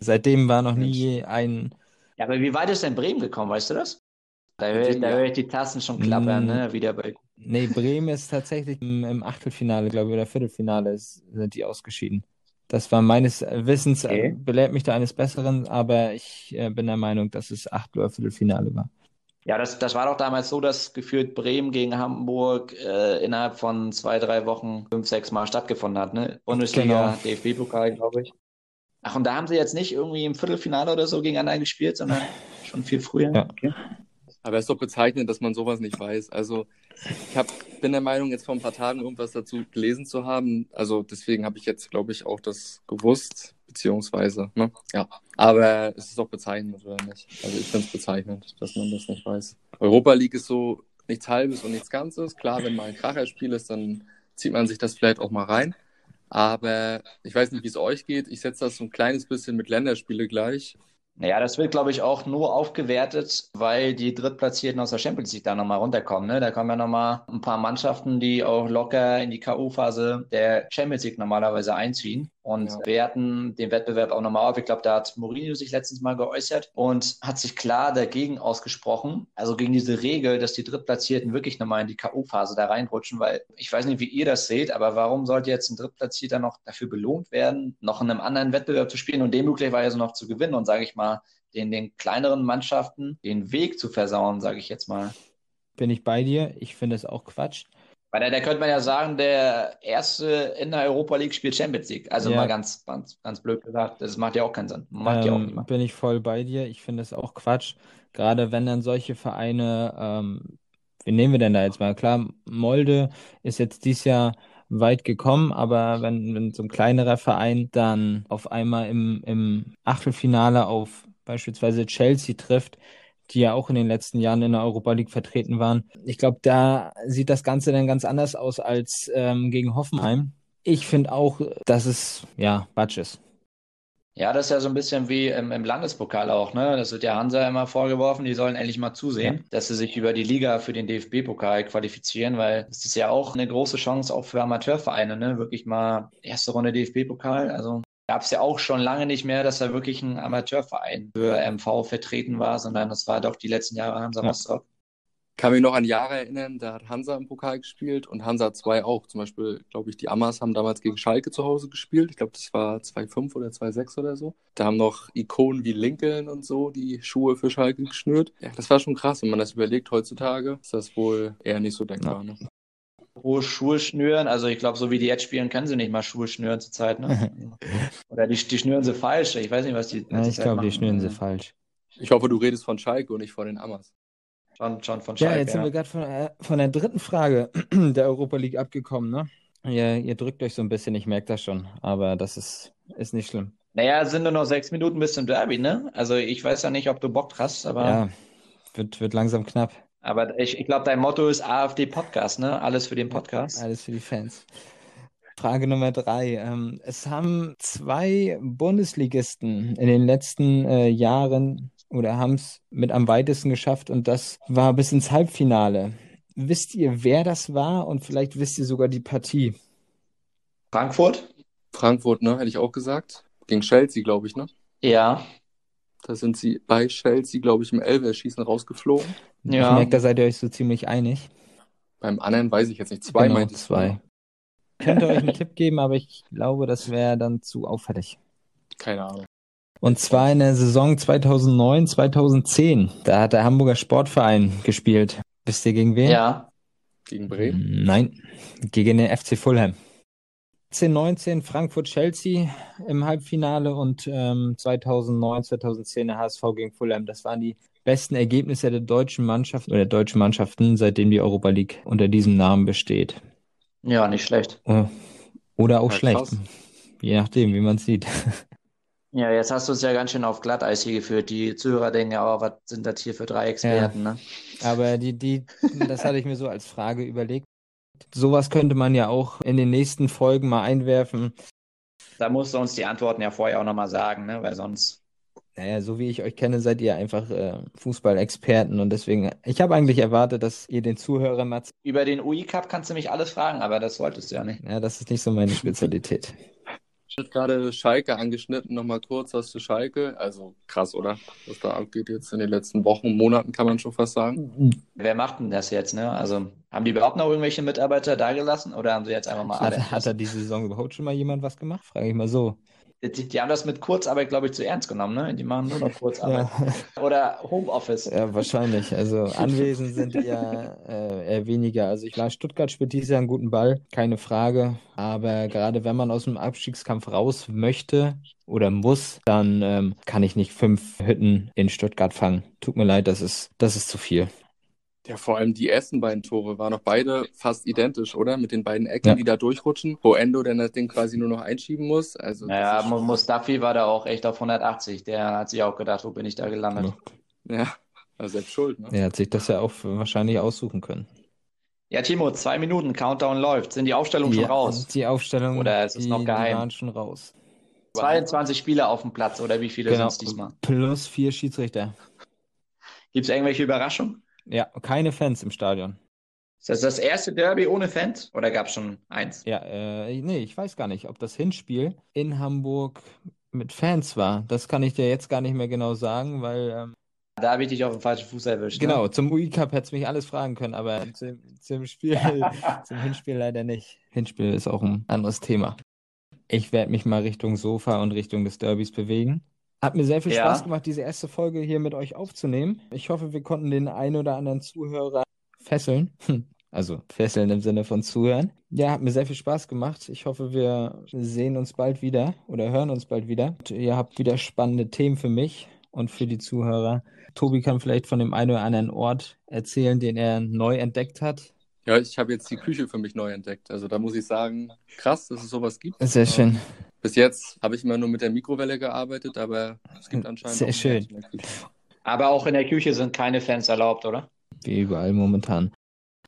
Seitdem war noch nie ein. Ja, aber wie weit ist denn Bremen gekommen, weißt du das? Da höre ich, hör ich die Tassen schon klappern, mm, ne? Wieder bei. Nee, Bremen ist tatsächlich im, im Achtelfinale, glaube ich, oder Viertelfinale ist, sind die ausgeschieden. Das war meines Wissens, okay. belehrt mich da eines Besseren, aber ich äh, bin der Meinung, dass es Achtel- oder Viertelfinale war. Ja, das, das war doch damals so, dass geführt Bremen gegen Hamburg äh, innerhalb von zwei, drei Wochen fünf, sechs Mal stattgefunden hat. Ne? Bundesliga, genau. DFB-Pokal, glaube ich. Ach, und da haben sie jetzt nicht irgendwie im Viertelfinale oder so gegeneinander gespielt, sondern schon viel früher. Ja. Okay. Aber es ist doch bezeichnend, dass man sowas nicht weiß. Also ich hab, bin der Meinung, jetzt vor ein paar Tagen irgendwas dazu gelesen zu haben. Also deswegen habe ich jetzt, glaube ich, auch das gewusst, beziehungsweise, ne? Ja. Aber es ist doch bezeichnend, oder nicht? Also ich finde es bezeichnend, dass man das nicht weiß. Europa League ist so nichts Halbes und nichts Ganzes. Klar, wenn mal ein Kracherspiel ist, dann zieht man sich das vielleicht auch mal rein. Aber ich weiß nicht, wie es euch geht. Ich setze das so ein kleines bisschen mit Länderspiele gleich. Naja, das wird, glaube ich, auch nur aufgewertet, weil die Drittplatzierten aus der Champions League da nochmal runterkommen. Ne? Da kommen ja nochmal ein paar Mannschaften, die auch locker in die K.O.-Phase der Champions League normalerweise einziehen und ja. werten den Wettbewerb auch nochmal auf. Ich glaube, da hat Mourinho sich letztens mal geäußert und hat sich klar dagegen ausgesprochen, also gegen diese Regel, dass die Drittplatzierten wirklich nochmal in die K.O.-Phase da reinrutschen, weil ich weiß nicht, wie ihr das seht, aber warum sollte jetzt ein Drittplatzierter noch dafür belohnt werden, noch in einem anderen Wettbewerb zu spielen und den möglicherweise noch zu gewinnen und, sage ich mal, mal den, den kleineren Mannschaften den Weg zu versauen, sage ich jetzt mal. Bin ich bei dir. Ich finde es auch Quatsch. Weil da, da könnte man ja sagen, der erste in der Europa League spielt Champions League. Also ja. mal ganz, ganz, ganz blöd gesagt. Das macht ja auch keinen Sinn. Macht ähm, ja auch ähm, niemand. Bin ich voll bei dir. Ich finde es auch Quatsch. Gerade wenn dann solche Vereine, ähm, wen nehmen wir denn da jetzt mal? Klar, Molde ist jetzt dieses Jahr weit gekommen, aber wenn, wenn so ein kleinerer Verein dann auf einmal im, im Achtelfinale auf beispielsweise Chelsea trifft, die ja auch in den letzten Jahren in der Europa League vertreten waren. Ich glaube, da sieht das Ganze dann ganz anders aus als ähm, gegen Hoffenheim. Ich finde auch, dass es ja Batsch ist. Ja, das ist ja so ein bisschen wie im, im, Landespokal auch, ne? Das wird ja Hansa immer vorgeworfen, die sollen endlich mal zusehen, dass sie sich über die Liga für den DFB-Pokal qualifizieren, weil es ist ja auch eine große Chance auch für Amateurvereine, ne? Wirklich mal erste Runde DFB-Pokal. Also gab es ja auch schon lange nicht mehr, dass da wirklich ein Amateurverein für MV vertreten war, sondern das war doch die letzten Jahre Hansa ja. Rostock kann mich noch an Jahre erinnern, da hat Hansa im Pokal gespielt und Hansa 2 auch. Zum Beispiel, glaube ich, die Amas haben damals gegen Schalke zu Hause gespielt. Ich glaube, das war 2-5 oder 2-6 oder so. Da haben noch Ikonen wie Lincoln und so die Schuhe für Schalke geschnürt. Ja, das war schon krass, wenn man das überlegt. Heutzutage ist das wohl eher nicht so denkbar. Ja. Ne? Pro Schuhe schnüren, also ich glaube, so wie die jetzt spielen, können sie nicht mal Schuhe schnüren zurzeit. Ne? Oder die, die schnüren sie falsch. Ich weiß nicht, was die. Ja, ich glaube, die schnüren sie falsch. Ich hoffe, du redest von Schalke und nicht von den Amas. Schon, schon von Schalke. Ja, jetzt sind wir gerade von, äh, von der dritten Frage der Europa League abgekommen, ne? Ihr, ihr drückt euch so ein bisschen, ich merke das schon, aber das ist, ist nicht schlimm. Naja, es sind nur noch sechs Minuten bis zum Derby, ne? Also ich weiß ja nicht, ob du Bock hast, aber. Ja, wird, wird langsam knapp. Aber ich, ich glaube, dein Motto ist AfD Podcast, ne? Alles für den Podcast. Alles für die Fans. Frage Nummer drei. Ähm, es haben zwei Bundesligisten in den letzten äh, Jahren oder haben es mit am weitesten geschafft und das war bis ins Halbfinale. Wisst ihr, wer das war und vielleicht wisst ihr sogar die Partie? Frankfurt? Frankfurt, ne, hätte ich auch gesagt. Gegen Chelsea, glaube ich, ne? Ja. Da sind sie bei Chelsea, glaube ich, im Elverschießen rausgeflogen. Ja. Ich merke, da seid ihr euch so ziemlich einig. Beim anderen weiß ich jetzt nicht. Zwei genau, meinte zwei. Könnt ihr euch einen Tipp geben, aber ich glaube, das wäre dann zu auffällig. Keine Ahnung. Und zwar in der Saison 2009, 2010. Da hat der Hamburger Sportverein gespielt. Wisst ihr gegen wen? Ja. Gegen Bremen? Nein, gegen den FC Fulham. 2019 Frankfurt-Chelsea im Halbfinale und ähm, 2009, 2010 der HSV gegen Fulham. Das waren die besten Ergebnisse der deutschen Mannschaft oder der deutschen Mannschaften, seitdem die Europa League unter diesem Namen besteht. Ja, nicht schlecht. Äh, oder auch ja, schlecht. Krass. Je nachdem, wie man es sieht. Ja, jetzt hast du es ja ganz schön auf Glatteis hier geführt. Die Zuhörer denken ja, oh, was sind das hier für drei Experten, ja. ne? Aber die, die, das hatte ich mir so als Frage überlegt. Sowas könnte man ja auch in den nächsten Folgen mal einwerfen. Da musst du uns die Antworten ja vorher auch nochmal sagen, ne? Weil sonst. Naja, so wie ich euch kenne, seid ihr einfach äh, Fußballexperten und deswegen, ich habe eigentlich erwartet, dass ihr den Zuhörern mal. Über den UI Cup kannst du mich alles fragen, aber das wolltest du ja nicht. Ja, das ist nicht so meine Spezialität. Ich habe gerade Schalke angeschnitten, nochmal kurz was zu Schalke. Also krass, oder? Was da abgeht jetzt in den letzten Wochen, Monaten, kann man schon fast sagen. Wer macht denn das jetzt, ne? Also haben die überhaupt noch irgendwelche Mitarbeiter da gelassen oder haben sie jetzt einfach mal alle? Hat da diese Saison überhaupt schon mal jemand was gemacht? Frage ich mal so. Die, die, haben das mit Kurzarbeit, glaube ich, zu ernst genommen, ne? Die machen nur noch Kurzarbeit. ja. Oder Homeoffice. Ja, wahrscheinlich. Also anwesend sind die ja äh, eher weniger. Also ich weiß, Stuttgart spielt dieses Jahr einen guten Ball, keine Frage. Aber gerade wenn man aus dem Abstiegskampf raus möchte oder muss, dann ähm, kann ich nicht fünf Hütten in Stuttgart fangen. Tut mir leid, das ist, das ist zu viel. Ja, vor allem die ersten beiden Tore waren noch beide fast identisch, oder? Mit den beiden Ecken, ja. die da durchrutschen, wo Endo dann das Ding quasi nur noch einschieben muss. Also, naja, Mustafi war da auch echt auf 180. Der hat sich auch gedacht, wo bin ich da gelandet? Ja. Also selbst schuld, ne? Er hat sich das ja auch wahrscheinlich aussuchen können. Ja, Timo, zwei Minuten, Countdown läuft. Sind die Aufstellungen schon raus? Die Aufstellung, oder ist es noch geheim? Waren schon raus. 22 Spieler auf dem Platz, oder wie viele genau. sind es diesmal? Plus vier Schiedsrichter. Gibt es irgendwelche Überraschungen? Ja, keine Fans im Stadion. Ist das das erste Derby ohne Fans oder gab es schon eins? Ja, äh, nee, ich weiß gar nicht, ob das Hinspiel in Hamburg mit Fans war. Das kann ich dir jetzt gar nicht mehr genau sagen, weil. Ähm, da habe ich dich auf den falschen Fuß erwischt. Genau, ne? zum UI-Cup hättest du mich alles fragen können, aber zum, zum Spiel, zum Hinspiel leider nicht. Hinspiel ist auch ein anderes Thema. Ich werde mich mal Richtung Sofa und Richtung des Derbys bewegen. Hat mir sehr viel ja. Spaß gemacht, diese erste Folge hier mit euch aufzunehmen. Ich hoffe, wir konnten den einen oder anderen Zuhörer fesseln. Also fesseln im Sinne von zuhören. Ja, hat mir sehr viel Spaß gemacht. Ich hoffe, wir sehen uns bald wieder oder hören uns bald wieder. Und ihr habt wieder spannende Themen für mich und für die Zuhörer. Tobi kann vielleicht von dem einen oder anderen Ort erzählen, den er neu entdeckt hat. Ja, ich habe jetzt die Küche für mich neu entdeckt. Also da muss ich sagen, krass, dass es sowas gibt. Sehr schön. Bis jetzt habe ich immer nur mit der Mikrowelle gearbeitet, aber es gibt anscheinend. Sehr schön. Aber auch in der Küche sind keine Fans erlaubt, oder? Wie überall momentan.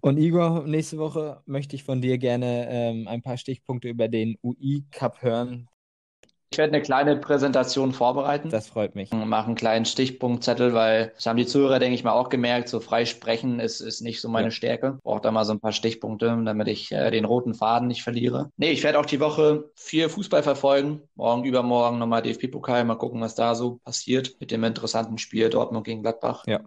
Und Igor, nächste Woche möchte ich von dir gerne ähm, ein paar Stichpunkte über den UI Cup hören. Ich werde eine kleine Präsentation vorbereiten. Das freut mich. Mache einen kleinen Stichpunktzettel, weil das haben die Zuhörer, denke ich mal, auch gemerkt. So frei sprechen ist, ist nicht so meine ja. Stärke. Brauche da mal so ein paar Stichpunkte, damit ich äh, den roten Faden nicht verliere. Nee, ich werde auch die Woche viel Fußball verfolgen. Morgen, übermorgen nochmal DFB-Pokal. Mal gucken, was da so passiert mit dem interessanten Spiel Dortmund gegen Gladbach. Ja.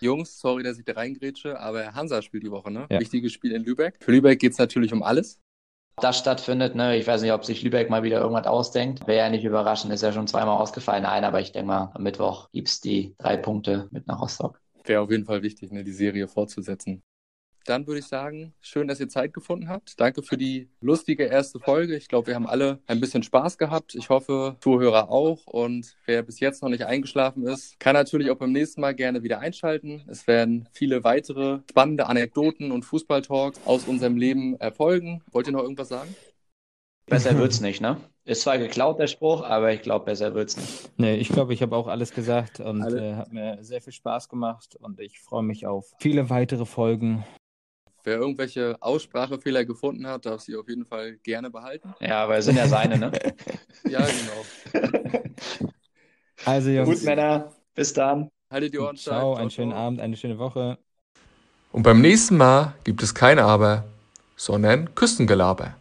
Jungs, sorry, dass ich da reingrätsche, aber Hansa spielt die Woche, ne? Ja. Wichtiges Spiel in Lübeck. Für Lübeck geht es natürlich um alles. Das stattfindet, ne? Ich weiß nicht, ob sich Lübeck mal wieder irgendwas ausdenkt. Wäre ja nicht überraschend, ist ja schon zweimal ausgefallen. Nein, aber ich denke mal, am Mittwoch gibt es die drei Punkte mit nach Rostock. Wäre auf jeden Fall wichtig, ne, die Serie fortzusetzen dann würde ich sagen, schön, dass ihr Zeit gefunden habt. Danke für die lustige erste Folge. Ich glaube, wir haben alle ein bisschen Spaß gehabt. Ich hoffe, Zuhörer auch. Und wer bis jetzt noch nicht eingeschlafen ist, kann natürlich auch beim nächsten Mal gerne wieder einschalten. Es werden viele weitere spannende Anekdoten und Fußballtalks aus unserem Leben erfolgen. Wollt ihr noch irgendwas sagen? Besser wird's nicht, ne? Ist zwar geklaut, der Spruch, aber ich glaube, besser wird's nicht. Nee, ich glaube, ich habe auch alles gesagt und äh, hat mir sehr viel Spaß gemacht und ich freue mich auf viele weitere Folgen. Wer irgendwelche Aussprachefehler gefunden hat, darf sie auf jeden Fall gerne behalten. Ja, weil es sind ja seine, ne? ja, genau. Also, Jungs. Gut, Männer. Bis dann. Haltet die Ohren Ciao, einen schönen Abend, eine schöne Woche. Und beim nächsten Mal gibt es kein Aber, sondern Küstengelaber.